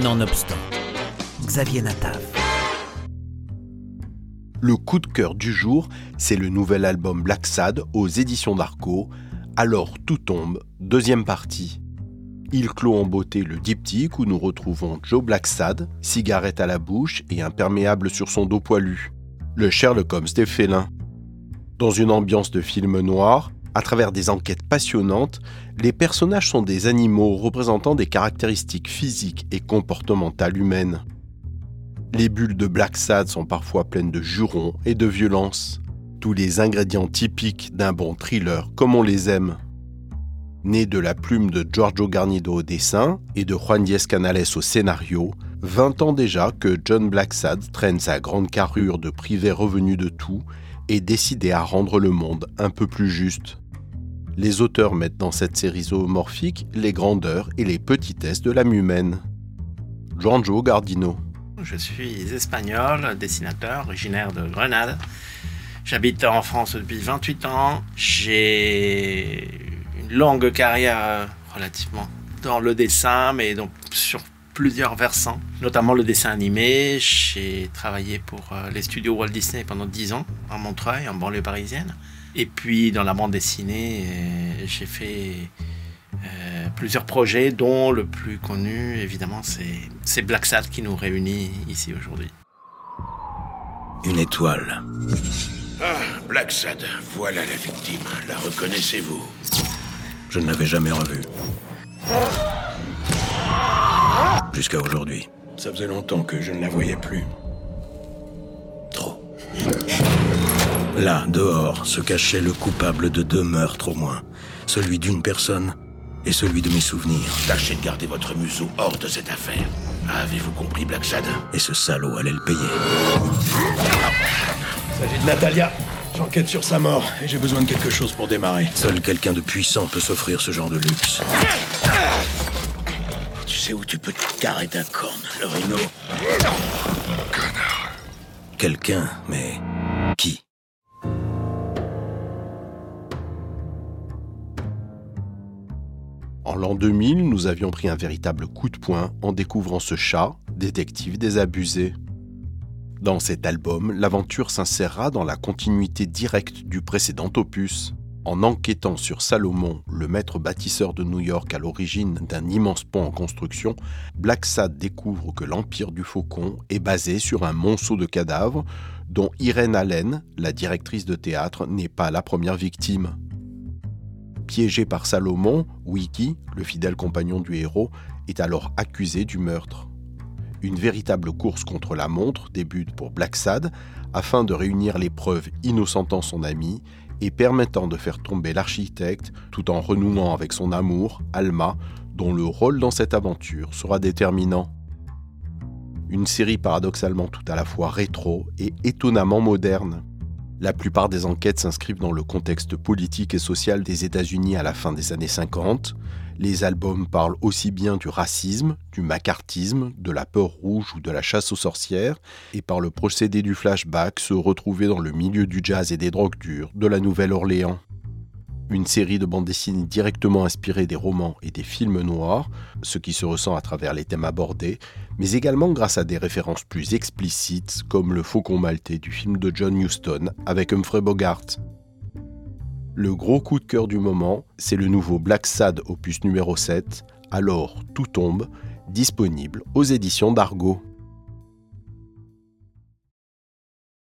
Nonobstant, Xavier Natav. Le coup de cœur du jour, c'est le nouvel album Black Sad aux éditions d'Arco. Alors tout tombe, deuxième partie. Il clôt en beauté le diptyque où nous retrouvons Joe Blacksad, cigarette à la bouche et imperméable sur son dos poilu. Le Sherlock Holmes des félins. Dans une ambiance de film noir, à travers des enquêtes passionnantes, les personnages sont des animaux représentant des caractéristiques physiques et comportementales humaines. Les bulles de Black Sad sont parfois pleines de jurons et de violence, tous les ingrédients typiques d'un bon thriller comme on les aime. Né de la plume de Giorgio Garnido au dessin et de Juan Diez Canales au scénario, 20 ans déjà que John Blacksad traîne sa grande carrure de privé revenu de tout et décidé à rendre le monde un peu plus juste. Les auteurs mettent dans cette série zoomorphique les grandeurs et les petitesses de l'âme humaine. Giorgio Gardino. Je suis espagnol, dessinateur, originaire de Grenade. J'habite en France depuis 28 ans. J'ai une longue carrière euh, relativement dans le dessin, mais donc sur plusieurs versants, notamment le dessin animé. J'ai travaillé pour euh, les studios Walt Disney pendant 10 ans, à Montreuil, en banlieue parisienne. Et puis dans la bande dessinée, euh, j'ai fait euh, plusieurs projets, dont le plus connu, évidemment, c'est Black Sad qui nous réunit ici aujourd'hui. Une étoile. Ah, Black Sad, voilà la victime. La reconnaissez-vous Je ne l'avais jamais revue. Jusqu'à aujourd'hui. Ça faisait longtemps que je ne la voyais plus. Trop. Là, dehors, se cachait le coupable de deux meurtres au moins. Celui d'une personne et celui de mes souvenirs. Tâchez de garder votre museau hors de cette affaire. Avez-vous compris, Black Sad Et ce salaud allait le payer. Il s'agit de Natalia. J'enquête sur sa mort et j'ai besoin de quelque chose pour démarrer. Seul quelqu'un de puissant peut s'offrir ce genre de luxe. Sais où tu peux te carrer ta corne, le rhino Connard. Quelqu'un, mais qui? En l'an 2000, nous avions pris un véritable coup de poing en découvrant ce chat, détective désabusé. Dans cet album, l'aventure s'insérera dans la continuité directe du précédent opus. En enquêtant sur Salomon, le maître bâtisseur de New York à l'origine d'un immense pont en construction, Black Sad découvre que l'Empire du Faucon est basé sur un monceau de cadavres dont Irene Allen, la directrice de théâtre, n'est pas la première victime. Piégé par Salomon, Wiki, le fidèle compagnon du héros, est alors accusé du meurtre. Une véritable course contre la montre débute pour Black Sad afin de réunir les preuves innocentant son ami et permettant de faire tomber l'architecte tout en renouant avec son amour, Alma, dont le rôle dans cette aventure sera déterminant. Une série paradoxalement tout à la fois rétro et étonnamment moderne. La plupart des enquêtes s'inscrivent dans le contexte politique et social des États-Unis à la fin des années 50. Les albums parlent aussi bien du racisme, du macartisme, de la peur rouge ou de la chasse aux sorcières, et par le procédé du flashback se retrouver dans le milieu du jazz et des drogues dures de la Nouvelle-Orléans une série de bandes dessinées directement inspirées des romans et des films noirs, ce qui se ressent à travers les thèmes abordés, mais également grâce à des références plus explicites comme le Faucon maltais du film de John Huston avec Humphrey Bogart. Le gros coup de cœur du moment, c'est le nouveau Black Sad opus numéro 7, Alors tout tombe, disponible aux éditions d'Argo.